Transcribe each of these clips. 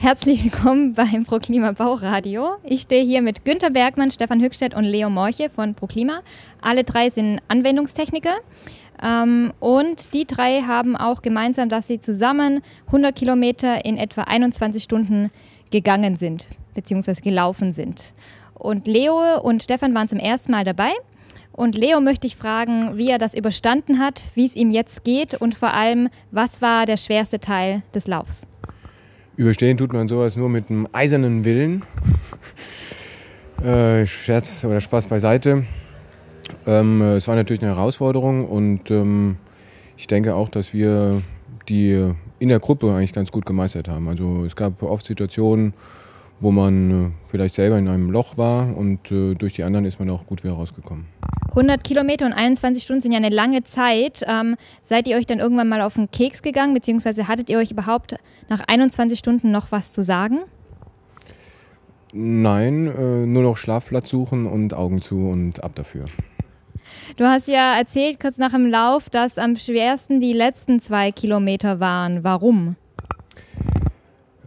Herzlich willkommen beim ProKlima Bauradio. Ich stehe hier mit Günter Bergmann, Stefan Höchstedt und Leo Morche von ProKlima. Alle drei sind Anwendungstechniker. Ähm, und die drei haben auch gemeinsam, dass sie zusammen 100 Kilometer in etwa 21 Stunden gegangen sind, beziehungsweise gelaufen sind. Und Leo und Stefan waren zum ersten Mal dabei. Und Leo möchte ich fragen, wie er das überstanden hat, wie es ihm jetzt geht und vor allem, was war der schwerste Teil des Laufs? Überstehen tut man sowas nur mit einem eisernen Willen. Äh, Scherz oder Spaß beiseite. Ähm, es war natürlich eine Herausforderung und ähm, ich denke auch, dass wir die in der Gruppe eigentlich ganz gut gemeistert haben. Also es gab oft Situationen, wo man äh, vielleicht selber in einem Loch war und äh, durch die anderen ist man auch gut wieder rausgekommen. 100 Kilometer und 21 Stunden sind ja eine lange Zeit. Ähm, seid ihr euch dann irgendwann mal auf den Keks gegangen, beziehungsweise hattet ihr euch überhaupt nach 21 Stunden noch was zu sagen? Nein, äh, nur noch Schlafplatz suchen und Augen zu und ab dafür. Du hast ja erzählt kurz nach dem Lauf, dass am schwersten die letzten zwei Kilometer waren. Warum?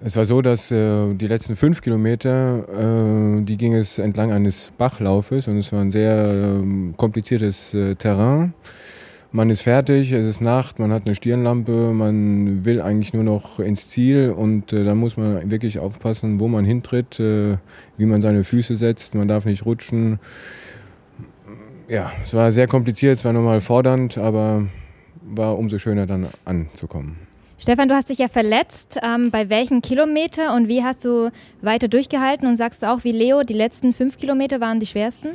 Es war so, dass äh, die letzten fünf Kilometer, äh, die ging es entlang eines Bachlaufes und es war ein sehr äh, kompliziertes äh, Terrain. Man ist fertig, es ist Nacht, man hat eine Stirnlampe, man will eigentlich nur noch ins Ziel und äh, da muss man wirklich aufpassen, wo man hintritt, äh, wie man seine Füße setzt, man darf nicht rutschen. Ja, es war sehr kompliziert, es war nochmal fordernd, aber war umso schöner dann anzukommen. Stefan, du hast dich ja verletzt. Ähm, bei welchem Kilometer und wie hast du weiter durchgehalten? Und sagst du auch wie Leo, die letzten fünf Kilometer waren die schwersten?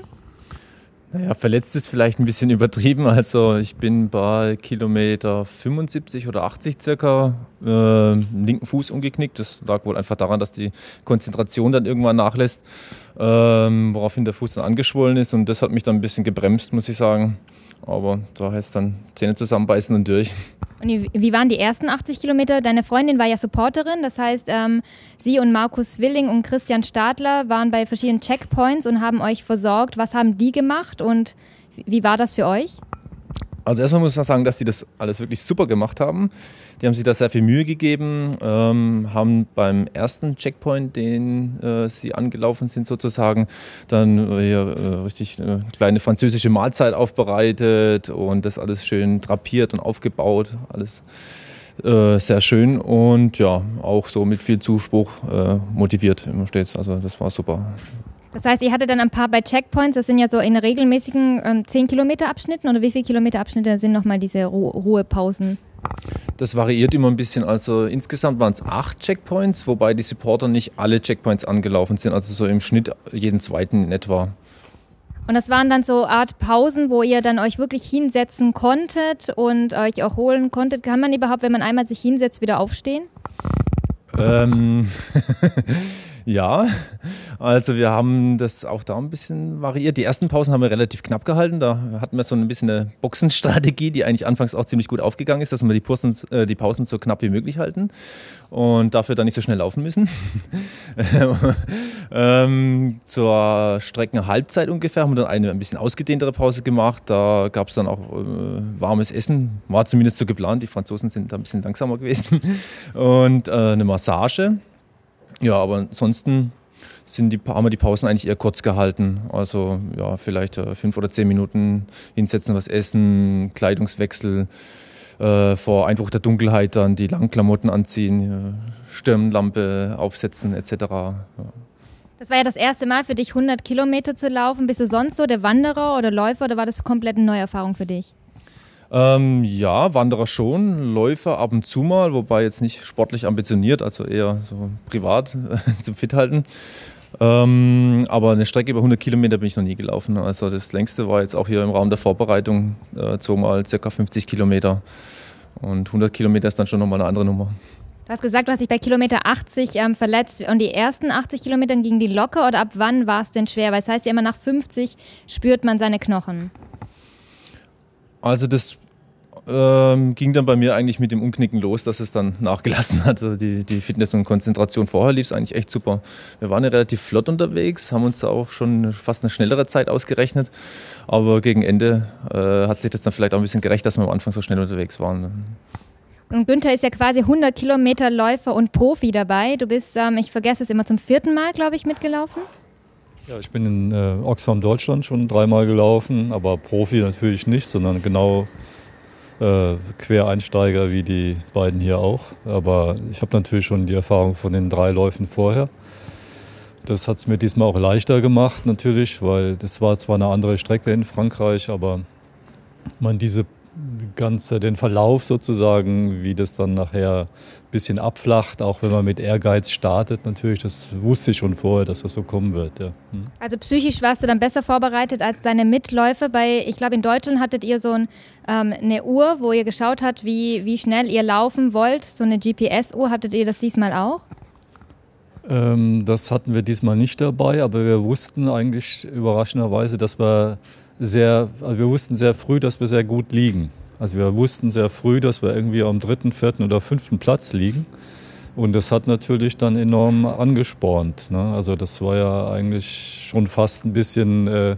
Naja, verletzt ist vielleicht ein bisschen übertrieben. Also ich bin bei Kilometer 75 oder 80 circa äh, linken Fuß umgeknickt. Das lag wohl einfach daran, dass die Konzentration dann irgendwann nachlässt, ähm, woraufhin der Fuß dann angeschwollen ist. Und das hat mich dann ein bisschen gebremst, muss ich sagen. Aber da heißt dann Zähne zusammenbeißen und durch. Und wie waren die ersten 80 Kilometer? Deine Freundin war ja Supporterin, das heißt, ähm, sie und Markus Willing und Christian Stadler waren bei verschiedenen Checkpoints und haben euch versorgt. Was haben die gemacht und wie war das für euch? Also erstmal muss man sagen, dass sie das alles wirklich super gemacht haben. Die haben sich da sehr viel Mühe gegeben, ähm, haben beim ersten Checkpoint, den äh, sie angelaufen sind sozusagen, dann äh, hier äh, richtig eine kleine französische Mahlzeit aufbereitet und das alles schön drapiert und aufgebaut, alles äh, sehr schön und ja, auch so mit viel Zuspruch äh, motiviert immer stets. Also das war super. Das heißt, ihr hattet dann ein paar bei Checkpoints, das sind ja so in regelmäßigen ähm, 10 Kilometer Abschnitten oder wie viele Kilometer Abschnitte sind nochmal diese Ru Ruhepausen? Das variiert immer ein bisschen. Also insgesamt waren es acht Checkpoints, wobei die Supporter nicht alle Checkpoints angelaufen sind, also so im Schnitt jeden zweiten in etwa. Und das waren dann so Art Pausen, wo ihr dann euch wirklich hinsetzen konntet und euch auch holen konntet. Kann man überhaupt, wenn man einmal sich hinsetzt, wieder aufstehen? Ähm Ja, also wir haben das auch da ein bisschen variiert. Die ersten Pausen haben wir relativ knapp gehalten. Da hatten wir so ein bisschen eine Boxenstrategie, die eigentlich anfangs auch ziemlich gut aufgegangen ist, dass wir die Pausen, äh, die Pausen so knapp wie möglich halten und dafür dann nicht so schnell laufen müssen. ähm, zur Streckenhalbzeit ungefähr haben wir dann eine ein bisschen ausgedehntere Pause gemacht. Da gab es dann auch äh, warmes Essen, war zumindest so geplant. Die Franzosen sind da ein bisschen langsamer gewesen. Und äh, eine Massage. Ja, aber ansonsten sind die, haben wir die Pausen eigentlich eher kurz gehalten. Also ja, vielleicht äh, fünf oder zehn Minuten hinsetzen, was essen, Kleidungswechsel, äh, vor Einbruch der Dunkelheit dann die langen Klamotten anziehen, äh, Stirnlampe aufsetzen etc. Ja. Das war ja das erste Mal für dich, 100 Kilometer zu laufen. Bist du sonst so der Wanderer oder Läufer oder war das komplett eine neue Erfahrung für dich? Ähm, ja, Wanderer schon, Läufer ab und zu mal, wobei jetzt nicht sportlich ambitioniert, also eher so privat zum Fithalten. Ähm, aber eine Strecke über 100 Kilometer bin ich noch nie gelaufen. Also das längste war jetzt auch hier im Raum der Vorbereitung, äh, zweimal circa 50 Kilometer. Und 100 Kilometer ist dann schon nochmal eine andere Nummer. Du hast gesagt, du hast dich bei Kilometer 80 ähm, verletzt und die ersten 80 Kilometer gingen die locker oder ab wann war es denn schwer? Weil es heißt ja immer, nach 50 spürt man seine Knochen. Also das ähm, ging dann bei mir eigentlich mit dem Umknicken los, dass es dann nachgelassen hat. Also die, die Fitness und Konzentration vorher lief es eigentlich echt super. Wir waren ja relativ flott unterwegs, haben uns da auch schon fast eine schnellere Zeit ausgerechnet. Aber gegen Ende äh, hat sich das dann vielleicht auch ein bisschen gerecht, dass wir am Anfang so schnell unterwegs waren. Und Günther ist ja quasi 100 Kilometer Läufer und Profi dabei. Du bist, ähm, ich vergesse es immer, zum vierten Mal, glaube ich, mitgelaufen. Ja, ich bin in äh, Oxfam Deutschland schon dreimal gelaufen, aber Profi natürlich nicht, sondern genau äh, Quereinsteiger wie die beiden hier auch. Aber ich habe natürlich schon die Erfahrung von den drei Läufen vorher. Das hat es mir diesmal auch leichter gemacht natürlich, weil das war zwar eine andere Strecke in Frankreich, aber man diese ganze, den Verlauf sozusagen, wie das dann nachher ein bisschen abflacht, auch wenn man mit Ehrgeiz startet, natürlich, das wusste ich schon vorher, dass das so kommen wird. Ja. Hm. Also psychisch warst du dann besser vorbereitet als deine Mitläufer. Bei, ich glaube, in Deutschland hattet ihr so ein, ähm, eine Uhr, wo ihr geschaut habt, wie, wie schnell ihr laufen wollt, so eine GPS-Uhr. Hattet ihr das diesmal auch? Ähm, das hatten wir diesmal nicht dabei, aber wir wussten eigentlich überraschenderweise, dass wir sehr, also wir wussten sehr früh, dass wir sehr gut liegen. Also wir wussten sehr früh, dass wir irgendwie am dritten, vierten oder fünften Platz liegen. Und das hat natürlich dann enorm angespornt. Ne? Also das war ja eigentlich schon fast ein bisschen, äh,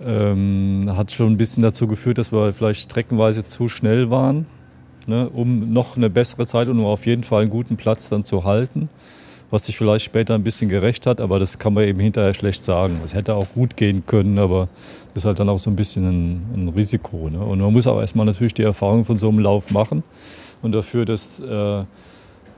ähm, hat schon ein bisschen dazu geführt, dass wir vielleicht streckenweise zu schnell waren, ne? um noch eine bessere Zeit und um auf jeden Fall einen guten Platz dann zu halten was sich vielleicht später ein bisschen gerecht hat, aber das kann man eben hinterher schlecht sagen. Es hätte auch gut gehen können, aber ist halt dann auch so ein bisschen ein, ein Risiko. Ne? Und man muss auch erstmal natürlich die Erfahrung von so einem Lauf machen und dafür, dass äh,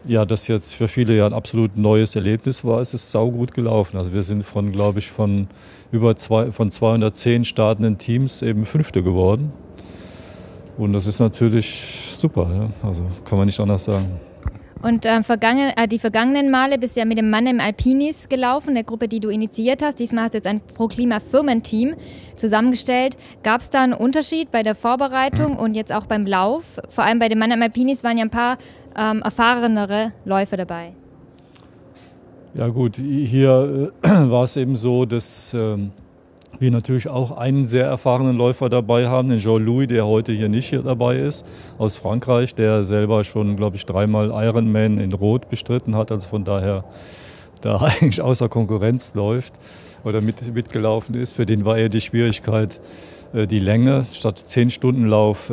ja, das jetzt für viele ja ein absolut neues Erlebnis war, ist es saugut gelaufen. Also wir sind von, glaube ich, von über zwei, von 210 startenden Teams eben Fünfte geworden. Und das ist natürlich super, ja? also kann man nicht anders sagen. Und äh, vergangen, äh, die vergangenen Male bist du ja mit dem Mann im Alpinis gelaufen, der Gruppe, die du initiiert hast. Diesmal hast du jetzt ein Pro-Klima-Firmenteam zusammengestellt. Gab es da einen Unterschied bei der Vorbereitung und jetzt auch beim Lauf? Vor allem bei dem Mann im Alpinis waren ja ein paar ähm, erfahrenere Läufer dabei. Ja gut, hier äh, war es eben so, dass... Ähm wir natürlich auch einen sehr erfahrenen Läufer dabei haben, den Jean-Louis, der heute hier nicht hier dabei ist, aus Frankreich, der selber schon, glaube ich, dreimal Ironman in Rot bestritten hat, also von daher da eigentlich außer Konkurrenz läuft oder mit, mitgelaufen ist. Für den war eher die Schwierigkeit, äh, die Länge, statt 10 Stunden Lauf,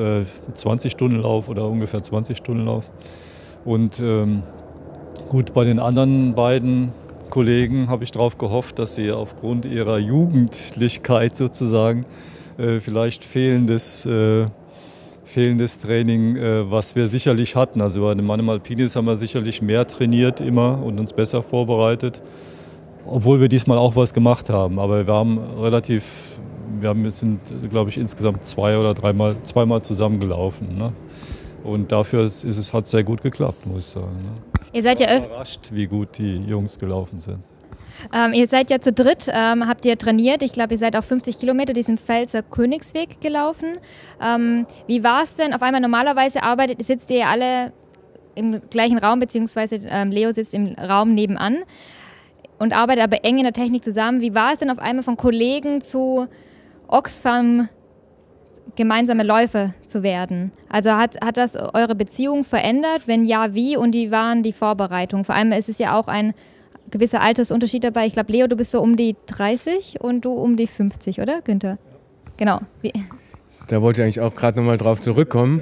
20 Stunden Lauf oder ungefähr 20 Stunden Lauf. Und ähm, gut, bei den anderen beiden Kollegen habe ich darauf gehofft, dass sie aufgrund ihrer Jugendlichkeit sozusagen äh, vielleicht fehlendes, äh, fehlendes Training, äh, was wir sicherlich hatten. Also bei dem Mann im Alpinis haben wir sicherlich mehr trainiert immer und uns besser vorbereitet, obwohl wir diesmal auch was gemacht haben. Aber wir haben relativ, wir haben, sind, glaube ich, insgesamt zwei oder dreimal, zweimal zusammengelaufen. Ne? Und dafür ist, ist hat es sehr gut geklappt, muss ich sagen. Ne? Ihr seid ja überrascht, wie gut die Jungs gelaufen sind. Ähm, ihr seid ja zu dritt, ähm, habt ihr trainiert. Ich glaube, ihr seid auch 50 Kilometer diesen Pfälzer Königsweg gelaufen. Ähm, wie war es denn? Auf einmal normalerweise arbeitet, sitzt ihr ja alle im gleichen Raum, beziehungsweise ähm, Leo sitzt im Raum nebenan und arbeitet aber eng in der Technik zusammen. Wie war es denn auf einmal von Kollegen zu Oxfam gemeinsame Läufe zu werden. Also hat, hat das eure Beziehung verändert? Wenn ja, wie? Und wie waren die Vorbereitungen? Vor allem ist es ja auch ein gewisser Altersunterschied dabei. Ich glaube, Leo, du bist so um die 30 und du um die 50, oder, Günther? Genau. Wie? Da wollte ich eigentlich auch gerade nochmal drauf zurückkommen.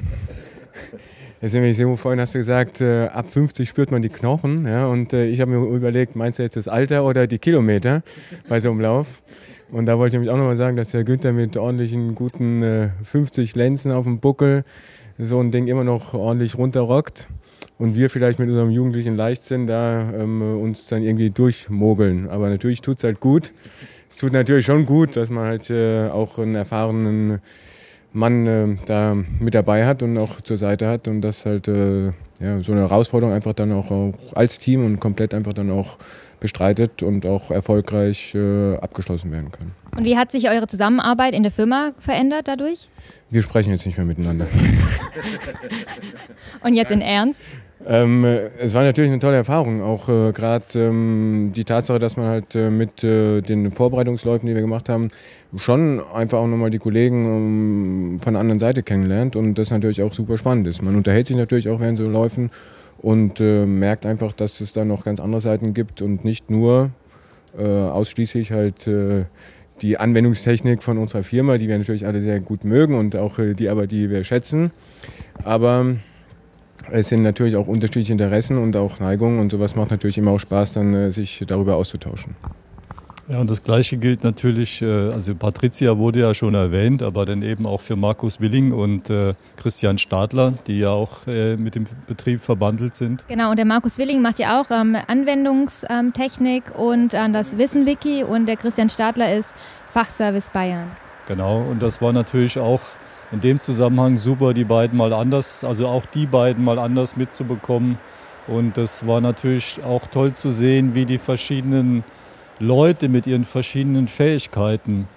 Jetzt nämlich so, vorhin hast du gesagt, äh, ab 50 spürt man die Knochen. Ja, und äh, ich habe mir überlegt, meinst du jetzt das Alter oder die Kilometer bei so einem Lauf? Und da wollte ich nämlich auch nochmal sagen, dass der Günther mit ordentlichen, guten äh, 50 Lenzen auf dem Buckel so ein Ding immer noch ordentlich runterrockt. Und wir vielleicht mit unserem jugendlichen Leichtsinn da ähm, uns dann irgendwie durchmogeln. Aber natürlich tut es halt gut. Es tut natürlich schon gut, dass man halt äh, auch einen erfahrenen Mann äh, da mit dabei hat und auch zur Seite hat und das halt äh, ja, so eine Herausforderung einfach dann auch, auch als Team und komplett einfach dann auch bestreitet und auch erfolgreich äh, abgeschlossen werden kann. Und wie hat sich eure Zusammenarbeit in der Firma verändert dadurch? Wir sprechen jetzt nicht mehr miteinander. und jetzt in Ernst? Ähm, es war natürlich eine tolle Erfahrung, auch äh, gerade ähm, die Tatsache, dass man halt äh, mit äh, den Vorbereitungsläufen, die wir gemacht haben, schon einfach auch nochmal die Kollegen ähm, von der anderen Seite kennenlernt und das natürlich auch super spannend ist. Man unterhält sich natürlich auch während so Läufen und äh, merkt einfach, dass es da noch ganz andere Seiten gibt und nicht nur äh, ausschließlich halt äh, die Anwendungstechnik von unserer Firma, die wir natürlich alle sehr gut mögen und auch äh, die aber, die wir schätzen. Aber es sind natürlich auch unterschiedliche Interessen und auch Neigungen und sowas macht natürlich immer auch Spaß, dann äh, sich darüber auszutauschen. Ja, und das Gleiche gilt natürlich, äh, also Patricia wurde ja schon erwähnt, aber dann eben auch für Markus Willing und äh, Christian Stadler, die ja auch äh, mit dem Betrieb verbandelt sind. Genau, und der Markus Willing macht ja auch ähm, Anwendungstechnik und das Wissen-Wiki und der Christian Stadler ist Fachservice Bayern. Genau, und das war natürlich auch in dem Zusammenhang super, die beiden mal anders, also auch die beiden mal anders mitzubekommen. Und das war natürlich auch toll zu sehen, wie die verschiedenen Leute mit ihren verschiedenen Fähigkeiten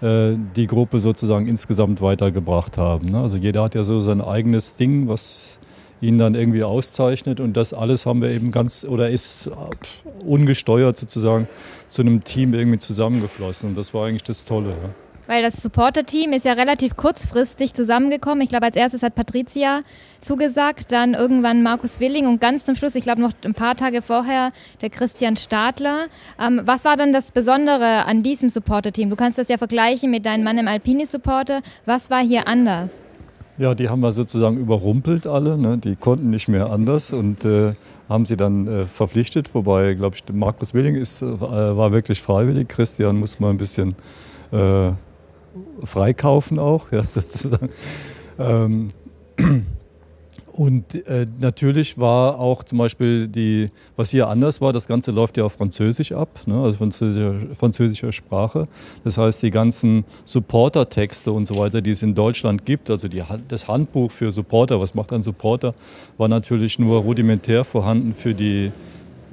äh, die Gruppe sozusagen insgesamt weitergebracht haben. Ne? Also jeder hat ja so sein eigenes Ding, was ihn dann irgendwie auszeichnet und das alles haben wir eben ganz oder ist ungesteuert sozusagen zu einem Team irgendwie zusammengeflossen und das war eigentlich das Tolle. Ja. Weil das Supporter-Team ist ja relativ kurzfristig zusammengekommen. Ich glaube, als erstes hat Patricia zugesagt, dann irgendwann Markus Willing und ganz zum Schluss, ich glaube noch ein paar Tage vorher, der Christian Stadler. Ähm, was war dann das Besondere an diesem Supporter-Team? Du kannst das ja vergleichen mit deinem Mann im Alpini-Supporter. Was war hier anders? Ja, die haben wir sozusagen überrumpelt alle. Ne? Die konnten nicht mehr anders und äh, haben sie dann äh, verpflichtet. Wobei, glaube ich, Markus Willing ist, äh, war wirklich freiwillig. Christian muss mal ein bisschen äh, freikaufen auch, ja, sozusagen. Ähm, und äh, natürlich war auch zum Beispiel die, was hier anders war, das Ganze läuft ja auf Französisch ab, ne, also französischer, französischer Sprache. Das heißt, die ganzen Supporter-Texte und so weiter, die es in Deutschland gibt, also die, das Handbuch für Supporter, was macht ein Supporter, war natürlich nur rudimentär vorhanden für, die,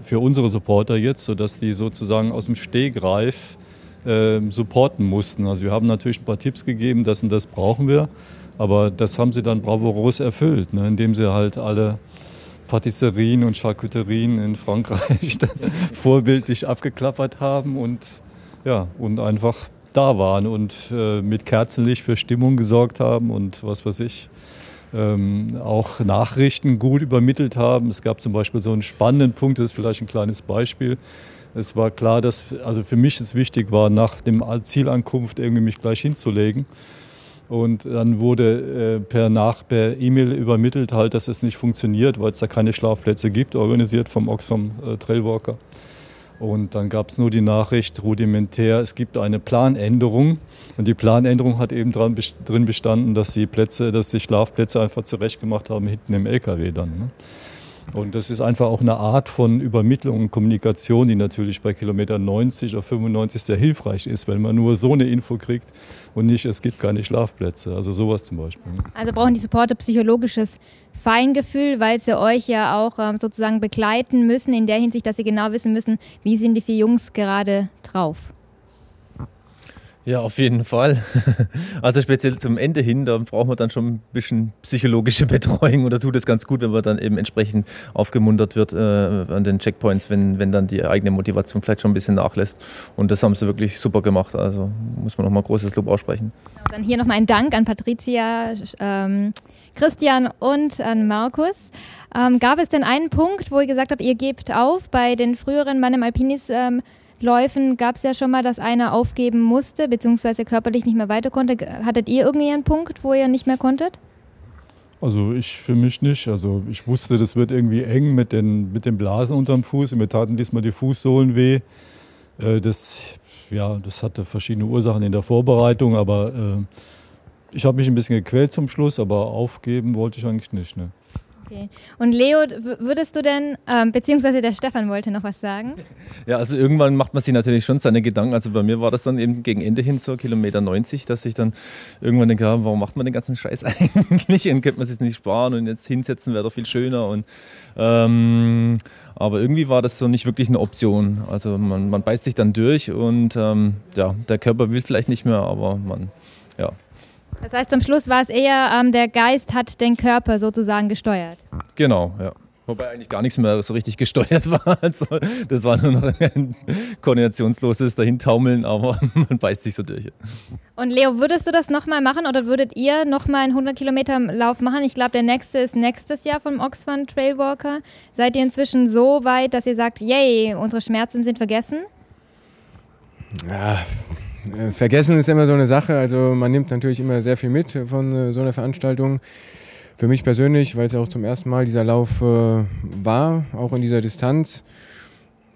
für unsere Supporter jetzt, sodass die sozusagen aus dem Stehgreif äh, supporten mussten. Also wir haben natürlich ein paar Tipps gegeben, das und das brauchen wir, aber das haben sie dann bravourös erfüllt, ne, indem sie halt alle Patisserien und Charcuterien in Frankreich vorbildlich abgeklappert haben und, ja, und einfach da waren und äh, mit Kerzenlicht für Stimmung gesorgt haben und was weiß ich. Ähm, auch Nachrichten gut übermittelt haben. Es gab zum Beispiel so einen spannenden Punkt, das ist vielleicht ein kleines Beispiel es war klar, dass also für mich es wichtig war, nach dem Zielankunft irgendwie mich gleich hinzulegen. Und dann wurde äh, per nach per E-Mail übermittelt halt, dass es nicht funktioniert, weil es da keine Schlafplätze gibt, organisiert vom Oxfam äh, Trailwalker. Und dann gab es nur die Nachricht rudimentär, es gibt eine Planänderung. Und die Planänderung hat eben dran, drin bestanden, dass die Plätze, dass die Schlafplätze einfach zurechtgemacht haben hinten im LKW dann. Ne? Und das ist einfach auch eine Art von Übermittlung und Kommunikation, die natürlich bei Kilometer 90 oder 95 sehr hilfreich ist, wenn man nur so eine Info kriegt und nicht, es gibt keine Schlafplätze. Also sowas zum Beispiel. Also brauchen die Supporter psychologisches Feingefühl, weil sie euch ja auch ähm, sozusagen begleiten müssen, in der Hinsicht, dass sie genau wissen müssen, wie sind die vier Jungs gerade drauf. Ja, auf jeden Fall. Also speziell zum Ende hin, da braucht man dann schon ein bisschen psychologische Betreuung oder tut es ganz gut, wenn man dann eben entsprechend aufgemuntert wird äh, an den Checkpoints, wenn, wenn dann die eigene Motivation vielleicht schon ein bisschen nachlässt. Und das haben sie wirklich super gemacht. Also muss man nochmal großes Lob aussprechen. Dann hier nochmal ein Dank an Patricia, ähm, Christian und an Markus. Ähm, gab es denn einen Punkt, wo ihr gesagt habt, ihr gebt auf bei den früheren Mann im Alpinis? Ähm, Läufen gab es ja schon mal, dass einer aufgeben musste, beziehungsweise körperlich nicht mehr weiter konnte. Hattet ihr irgendwie einen Punkt, wo ihr nicht mehr konntet? Also ich für mich nicht. Also ich wusste, das wird irgendwie eng mit den, mit den Blasen unterm Fuß. Mir taten diesmal die Fußsohlen weh. Äh, das, ja, das hatte verschiedene Ursachen in der Vorbereitung, aber äh, ich habe mich ein bisschen gequält zum Schluss, aber aufgeben wollte ich eigentlich nicht. Ne? Okay. Und Leo, würdest du denn, ähm, beziehungsweise der Stefan wollte noch was sagen? Ja, also irgendwann macht man sich natürlich schon seine Gedanken. Also bei mir war das dann eben gegen Ende hin so Kilometer 90, dass ich dann irgendwann denke, warum macht man den ganzen Scheiß eigentlich? Und könnte man sich nicht sparen und jetzt hinsetzen wäre doch viel schöner. Und, ähm, aber irgendwie war das so nicht wirklich eine Option. Also man, man beißt sich dann durch und ähm, ja, der Körper will vielleicht nicht mehr, aber man, ja, das heißt, zum Schluss war es eher, ähm, der Geist hat den Körper sozusagen gesteuert. Genau, ja. Wobei eigentlich gar nichts mehr so richtig gesteuert war. Also, das war nur noch ein koordinationsloses Dahintaumeln, aber man beißt sich so durch. Und Leo, würdest du das nochmal machen oder würdet ihr nochmal einen 100 Kilometer Lauf machen? Ich glaube, der nächste ist nächstes Jahr vom Oxfam Trailwalker. Seid ihr inzwischen so weit, dass ihr sagt, yay, unsere Schmerzen sind vergessen? Ja, vergessen ist immer so eine Sache. Also man nimmt natürlich immer sehr viel mit von äh, so einer Veranstaltung. für mich persönlich, weil es ja auch zum ersten Mal dieser Lauf äh, war, auch in dieser Distanz.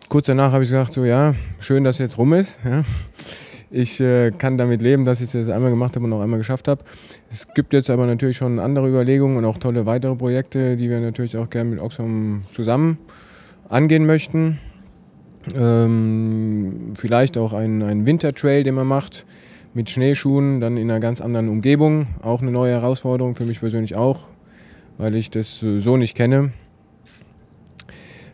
Kurz danach habe ich gesagt, so ja, schön, dass es jetzt rum ist. Ja. Ich äh, kann damit leben, dass ich das einmal gemacht habe und auch einmal geschafft habe. Es gibt jetzt aber natürlich schon andere Überlegungen und auch tolle weitere Projekte, die wir natürlich auch gerne mit Oxfam zusammen angehen möchten. Ähm, vielleicht auch ein, ein Wintertrail, den man macht mit Schneeschuhen, dann in einer ganz anderen Umgebung. Auch eine neue Herausforderung für mich persönlich auch, weil ich das so nicht kenne.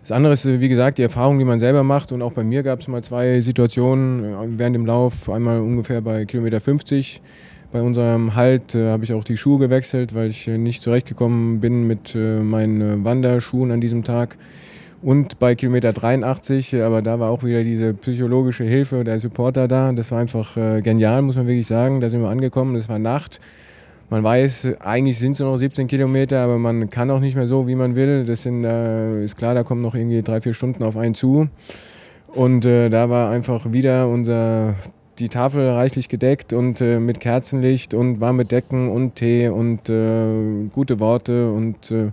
Das andere ist, wie gesagt, die Erfahrung, die man selber macht. Und auch bei mir gab es mal zwei Situationen äh, während dem Lauf. Einmal ungefähr bei Kilometer 50. Bei unserem Halt äh, habe ich auch die Schuhe gewechselt, weil ich äh, nicht zurechtgekommen bin mit äh, meinen äh, Wanderschuhen an diesem Tag. Und bei Kilometer 83, aber da war auch wieder diese psychologische Hilfe, der Supporter da. Das war einfach äh, genial, muss man wirklich sagen. Da sind wir angekommen, es war Nacht. Man weiß, eigentlich sind es nur noch 17 Kilometer, aber man kann auch nicht mehr so, wie man will. Das sind, äh, ist klar, da kommen noch irgendwie drei, vier Stunden auf einen zu. Und äh, da war einfach wieder unser, die Tafel reichlich gedeckt und äh, mit Kerzenlicht und warme Decken und Tee und äh, gute Worte und äh,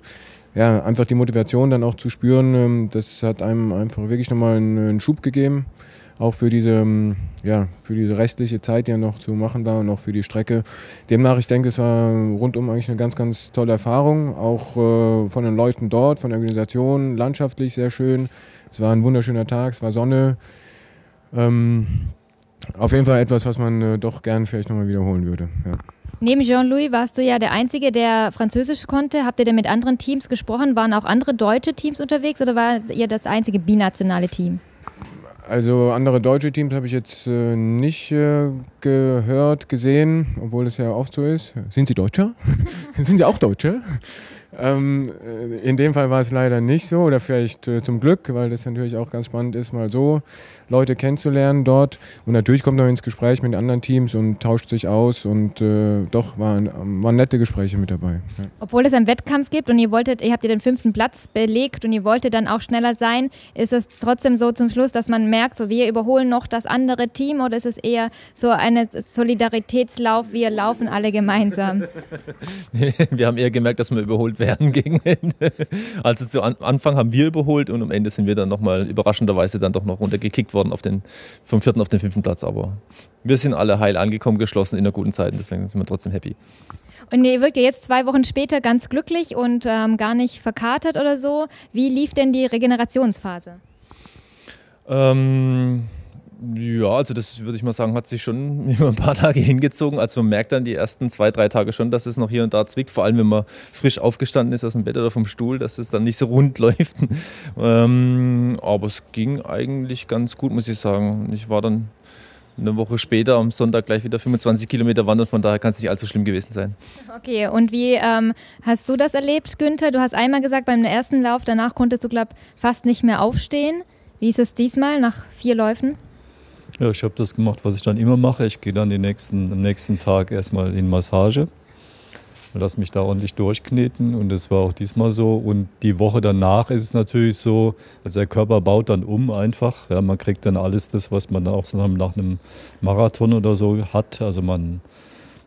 ja, einfach die Motivation dann auch zu spüren. Ähm, das hat einem einfach wirklich nochmal einen, Schub gegeben auch für diese, ähm, ja, für diese restliche Zeit, die ja noch zu machen war und auch für die Strecke. Demnach, ich denke, es war rundum eigentlich eine ganz, ganz tolle Erfahrung, auch äh, von den Leuten dort, von der Organisation, landschaftlich sehr schön. Es war ein wunderschöner Tag, es war Sonne. Ähm, auf jeden Fall etwas, was man äh, doch gern vielleicht nochmal wiederholen würde. Ja. Neben Jean-Louis warst du ja der Einzige, der Französisch konnte. Habt ihr denn mit anderen Teams gesprochen? Waren auch andere deutsche Teams unterwegs oder war ihr das einzige binationale Team? Also andere deutsche Teams habe ich jetzt äh, nicht äh, gehört, gesehen, obwohl es ja oft so ist. Sind Sie Deutscher? Sind Sie auch Deutsche? Ähm, äh, in dem Fall war es leider nicht so oder vielleicht äh, zum Glück, weil das natürlich auch ganz spannend ist, mal so Leute kennenzulernen dort. Und natürlich kommt man ins Gespräch mit anderen Teams und tauscht sich aus und äh, doch waren, waren nette Gespräche mit dabei. Ja. Obwohl es einen Wettkampf gibt und ihr wolltet, ihr habt ihr den fünften Platz belegt und ihr wolltet dann auch schneller sein, ist es trotzdem so zum Schluss, dass man merkt, so wir überholen noch das andere Team oder ist es eher so ein Solidaritätslauf, wir laufen alle gemeinsam? wir haben eher gemerkt, dass wir überholt werden gegen Ende. Also zu Anfang haben wir überholt und am Ende sind wir dann nochmal überraschenderweise dann doch noch runtergekickt worden auf den, vom vierten auf den fünften Platz. Aber wir sind alle heil angekommen, geschlossen in der guten Zeit, deswegen sind wir trotzdem happy. Und ihr wirkt ja jetzt zwei Wochen später ganz glücklich und ähm, gar nicht verkatert oder so. Wie lief denn die Regenerationsphase? Ähm, ja, also das würde ich mal sagen, hat sich schon über ein paar Tage hingezogen. Also man merkt dann die ersten zwei, drei Tage schon, dass es noch hier und da zwickt. Vor allem, wenn man frisch aufgestanden ist aus dem Bett oder vom Stuhl, dass es dann nicht so rund läuft. ähm, aber es ging eigentlich ganz gut, muss ich sagen. Ich war dann eine Woche später am Sonntag gleich wieder 25 Kilometer wandern, von daher kann es nicht allzu schlimm gewesen sein. Okay, und wie ähm, hast du das erlebt, Günther? Du hast einmal gesagt, beim ersten Lauf, danach konntest du, glaube ich, fast nicht mehr aufstehen. Wie ist es diesmal nach vier Läufen? Ja, ich habe das gemacht, was ich dann immer mache. Ich gehe dann den nächsten, am nächsten Tag erstmal in Massage, lasse mich da ordentlich durchkneten und das war auch diesmal so. Und die Woche danach ist es natürlich so, also der Körper baut dann um einfach. Ja, man kriegt dann alles das, was man auch so nach einem Marathon oder so hat. Also man,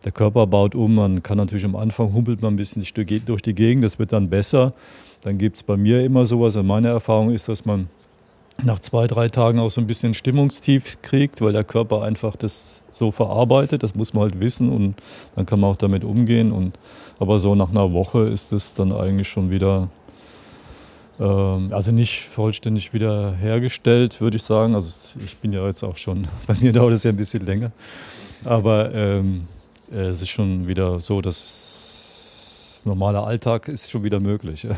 der Körper baut um, man kann natürlich am Anfang humpelt man ein bisschen durch die Gegend, das wird dann besser. Dann gibt es bei mir immer sowas, also meine Erfahrung ist, dass man nach zwei, drei Tagen auch so ein bisschen Stimmungstief kriegt, weil der Körper einfach das so verarbeitet. Das muss man halt wissen und dann kann man auch damit umgehen. Und, aber so nach einer Woche ist es dann eigentlich schon wieder, ähm, also nicht vollständig wieder hergestellt, würde ich sagen. Also ich bin ja jetzt auch schon, bei mir dauert es ja ein bisschen länger. Aber ähm, es ist schon wieder so, dass es normaler Alltag ist schon wieder möglich.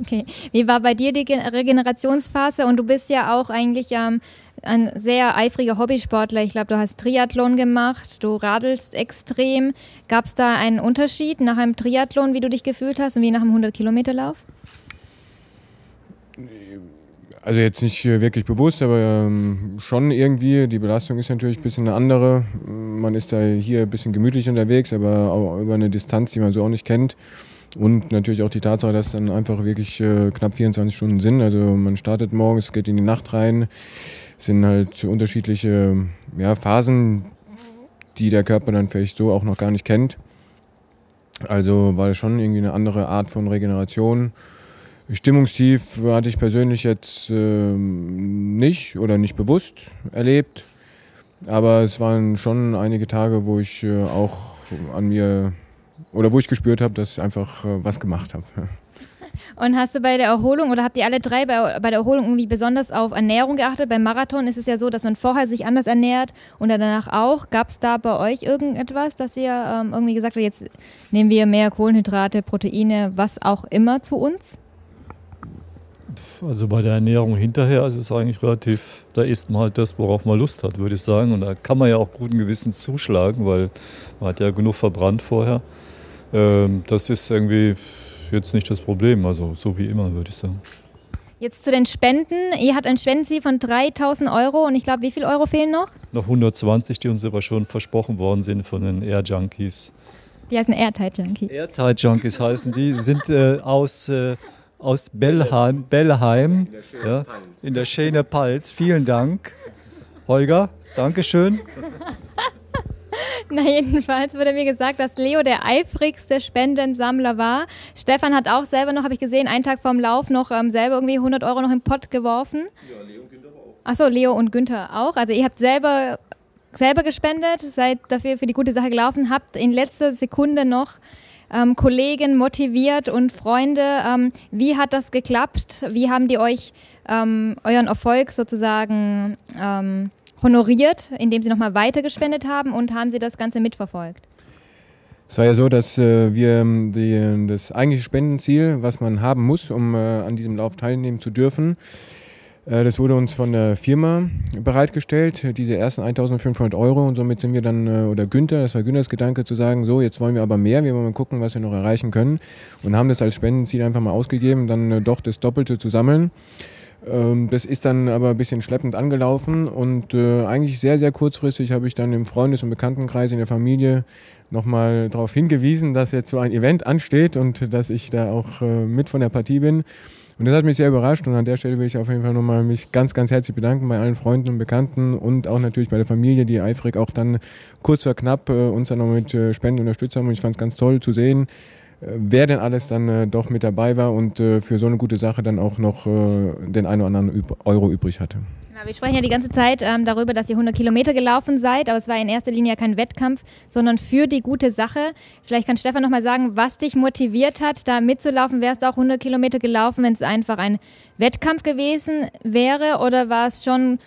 Okay. Wie war bei dir die Regenerationsphase? Und du bist ja auch eigentlich ähm, ein sehr eifriger Hobbysportler. Ich glaube, du hast Triathlon gemacht, du radelst extrem. Gab es da einen Unterschied nach einem Triathlon, wie du dich gefühlt hast und wie nach einem 100-Kilometer-Lauf? Also jetzt nicht wirklich bewusst, aber ähm, schon irgendwie. Die Belastung ist natürlich ein bisschen eine andere. Man ist da hier ein bisschen gemütlich unterwegs, aber auch über eine Distanz, die man so auch nicht kennt. Und natürlich auch die Tatsache, dass dann einfach wirklich äh, knapp 24 Stunden sind. Also man startet morgens, geht in die Nacht rein. Es sind halt unterschiedliche ja, Phasen, die der Körper dann vielleicht so auch noch gar nicht kennt. Also war das schon irgendwie eine andere Art von Regeneration. Stimmungstief hatte ich persönlich jetzt äh, nicht oder nicht bewusst erlebt. Aber es waren schon einige Tage, wo ich äh, auch an mir oder wo ich gespürt habe, dass ich einfach äh, was gemacht habe. Und hast du bei der Erholung oder habt ihr alle drei bei, bei der Erholung irgendwie besonders auf Ernährung geachtet? Beim Marathon ist es ja so, dass man vorher sich anders ernährt und danach auch. Gab es da bei euch irgendetwas, dass ihr ähm, irgendwie gesagt habt, jetzt nehmen wir mehr Kohlenhydrate, Proteine, was auch immer zu uns? Also bei der Ernährung hinterher ist es eigentlich relativ, da isst man halt das, worauf man Lust hat, würde ich sagen. Und da kann man ja auch guten Gewissens zuschlagen, weil man hat ja genug verbrannt vorher. Ähm, das ist irgendwie jetzt nicht das Problem, also so wie immer, würde ich sagen. Jetzt zu den Spenden. Ihr habt ein Spendenziel von 3000 Euro und ich glaube, wie viele Euro fehlen noch? Noch 120, die uns aber schon versprochen worden sind von den Air Junkies. Die heißen Airtight Junkies. Airtight Junkies heißen die, sind äh, aus, äh, aus Bellheim, Bellheim ja, in der Schöne Palz. Vielen Dank, Holger. Dankeschön. Na, jedenfalls wurde mir gesagt, dass Leo der eifrigste Spendensammler war. Stefan hat auch selber noch, habe ich gesehen, einen Tag vorm Lauf noch ähm, selber irgendwie 100 Euro noch im Pott geworfen. Ja, Leo und Günther auch. Achso, Leo und Günther auch. Also ihr habt selber, selber gespendet, seid dafür für die gute Sache gelaufen, habt in letzter Sekunde noch ähm, Kollegen motiviert und Freunde. Ähm, wie hat das geklappt? Wie haben die euch ähm, euren Erfolg sozusagen ähm, honoriert, indem sie nochmal weitergespendet haben und haben sie das Ganze mitverfolgt? Es war ja so, dass äh, wir ähm, die, das eigentliche Spendenziel, was man haben muss, um äh, an diesem Lauf teilnehmen zu dürfen, äh, das wurde uns von der Firma bereitgestellt, diese ersten 1500 Euro. Und somit sind wir dann, äh, oder Günther, das war Günthers Gedanke, zu sagen, so, jetzt wollen wir aber mehr, wir wollen mal gucken, was wir noch erreichen können. Und haben das als Spendenziel einfach mal ausgegeben, dann äh, doch das Doppelte zu sammeln. Ähm, das ist dann aber ein bisschen schleppend angelaufen und äh, eigentlich sehr, sehr kurzfristig habe ich dann im Freundes- und Bekanntenkreis in der Familie nochmal darauf hingewiesen, dass jetzt so ein Event ansteht und dass ich da auch äh, mit von der Partie bin. Und das hat mich sehr überrascht und an der Stelle will ich auf jeden Fall nochmal mich ganz, ganz herzlich bedanken bei allen Freunden und Bekannten und auch natürlich bei der Familie, die eifrig auch dann kurz vor knapp äh, uns dann noch mit äh, Spenden unterstützt haben. Und ich fand es ganz toll zu sehen, wer denn alles dann äh, doch mit dabei war und äh, für so eine gute Sache dann auch noch äh, den einen oder anderen Euro übrig hatte. Na, wir sprechen ja die ganze Zeit ähm, darüber, dass ihr 100 Kilometer gelaufen seid, aber es war in erster Linie kein Wettkampf, sondern für die gute Sache. Vielleicht kann Stefan noch mal sagen, was dich motiviert hat, da mitzulaufen. Wärst du auch 100 Kilometer gelaufen, wenn es einfach ein Wettkampf gewesen wäre oder war es schon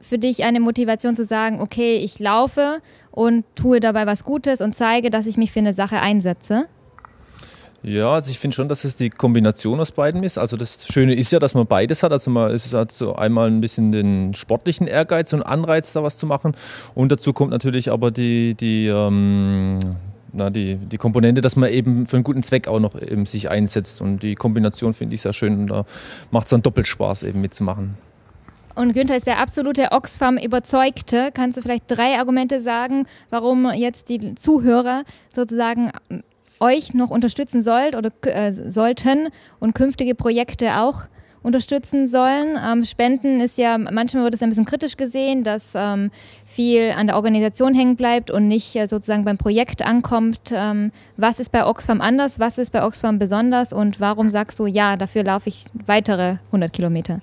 für dich eine Motivation zu sagen, okay, ich laufe und tue dabei was Gutes und zeige, dass ich mich für eine Sache einsetze? Ja, also ich finde schon, dass es die Kombination aus beiden ist. Also das Schöne ist ja, dass man beides hat. Also man ist hat so einmal ein bisschen den sportlichen Ehrgeiz und Anreiz, da was zu machen. Und dazu kommt natürlich aber die, die, ähm, na, die, die Komponente, dass man eben für einen guten Zweck auch noch eben sich einsetzt. Und die Kombination finde ich sehr schön und da macht es dann doppelt Spaß, eben mitzumachen. Und Günther ist der absolute Oxfam-Überzeugte. Kannst du vielleicht drei Argumente sagen, warum jetzt die Zuhörer sozusagen euch noch unterstützen sollt oder äh, sollten und künftige Projekte auch unterstützen sollen. Ähm, Spenden ist ja, manchmal wird es ein bisschen kritisch gesehen, dass ähm, viel an der Organisation hängen bleibt und nicht äh, sozusagen beim Projekt ankommt. Ähm, was ist bei Oxfam anders? Was ist bei Oxfam besonders? Und warum sagst du, ja, dafür laufe ich weitere 100 Kilometer?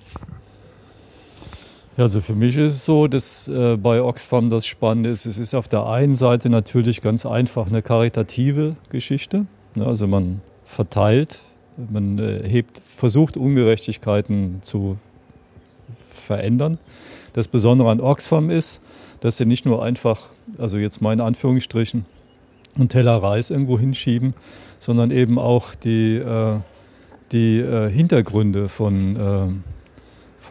Also für mich ist es so, dass äh, bei Oxfam das Spannende ist, es ist auf der einen Seite natürlich ganz einfach eine karitative Geschichte. Ne? Also man verteilt, man äh, hebt, versucht Ungerechtigkeiten zu verändern. Das Besondere an Oxfam ist, dass sie nicht nur einfach, also jetzt mal in Anführungsstrichen, einen Teller Reis irgendwo hinschieben, sondern eben auch die, äh, die Hintergründe von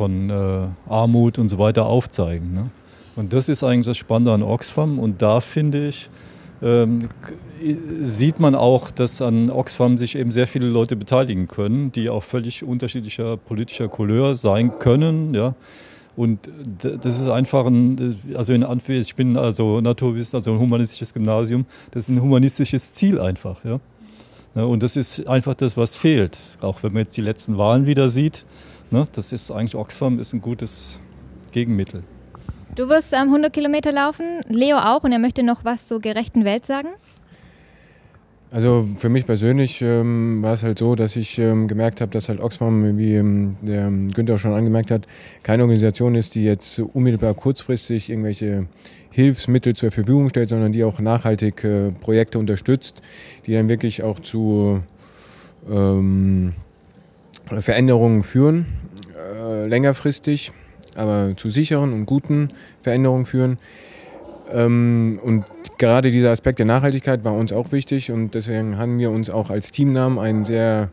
von äh, Armut und so weiter aufzeigen. Ne? Und das ist eigentlich das Spannende an Oxfam. Und da finde ich, ähm, sieht man auch, dass an Oxfam sich eben sehr viele Leute beteiligen können, die auch völlig unterschiedlicher politischer Couleur sein können. Ja? Und das ist einfach ein, also in Anführungszeichen, ich bin also Naturwissenschaft, also ein humanistisches Gymnasium, das ist ein humanistisches Ziel einfach. Ja? Und das ist einfach das, was fehlt. Auch wenn man jetzt die letzten Wahlen wieder sieht, Ne? Das ist eigentlich Oxfam ist ein gutes Gegenmittel. Du wirst ähm, 100 Kilometer laufen, Leo auch, und er möchte noch was zur gerechten Welt sagen. Also für mich persönlich ähm, war es halt so, dass ich ähm, gemerkt habe, dass halt Oxfam, wie ähm, der Günther schon angemerkt hat, keine Organisation ist, die jetzt unmittelbar kurzfristig irgendwelche Hilfsmittel zur Verfügung stellt, sondern die auch nachhaltig äh, Projekte unterstützt, die dann wirklich auch zu ähm, Veränderungen führen, äh, längerfristig, aber zu sicheren und guten Veränderungen führen. Ähm, und gerade dieser Aspekt der Nachhaltigkeit war uns auch wichtig und deswegen haben wir uns auch als Teamnamen einen sehr,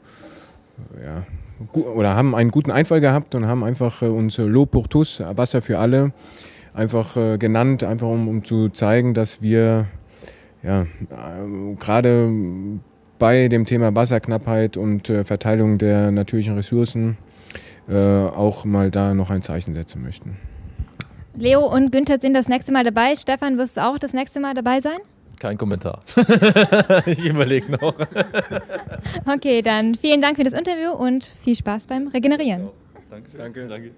ja, oder haben einen guten Einfall gehabt und haben einfach äh, uns pour tous, Wasser für alle, einfach äh, genannt, einfach um, um zu zeigen, dass wir ja, äh, gerade bei dem Thema Wasserknappheit und äh, Verteilung der natürlichen Ressourcen äh, auch mal da noch ein Zeichen setzen möchten. Leo und Günther sind das nächste Mal dabei. Stefan, wirst du auch das nächste Mal dabei sein? Kein Kommentar. ich überlege noch. okay, dann vielen Dank für das Interview und viel Spaß beim Regenerieren. Danke. Danke. Danke.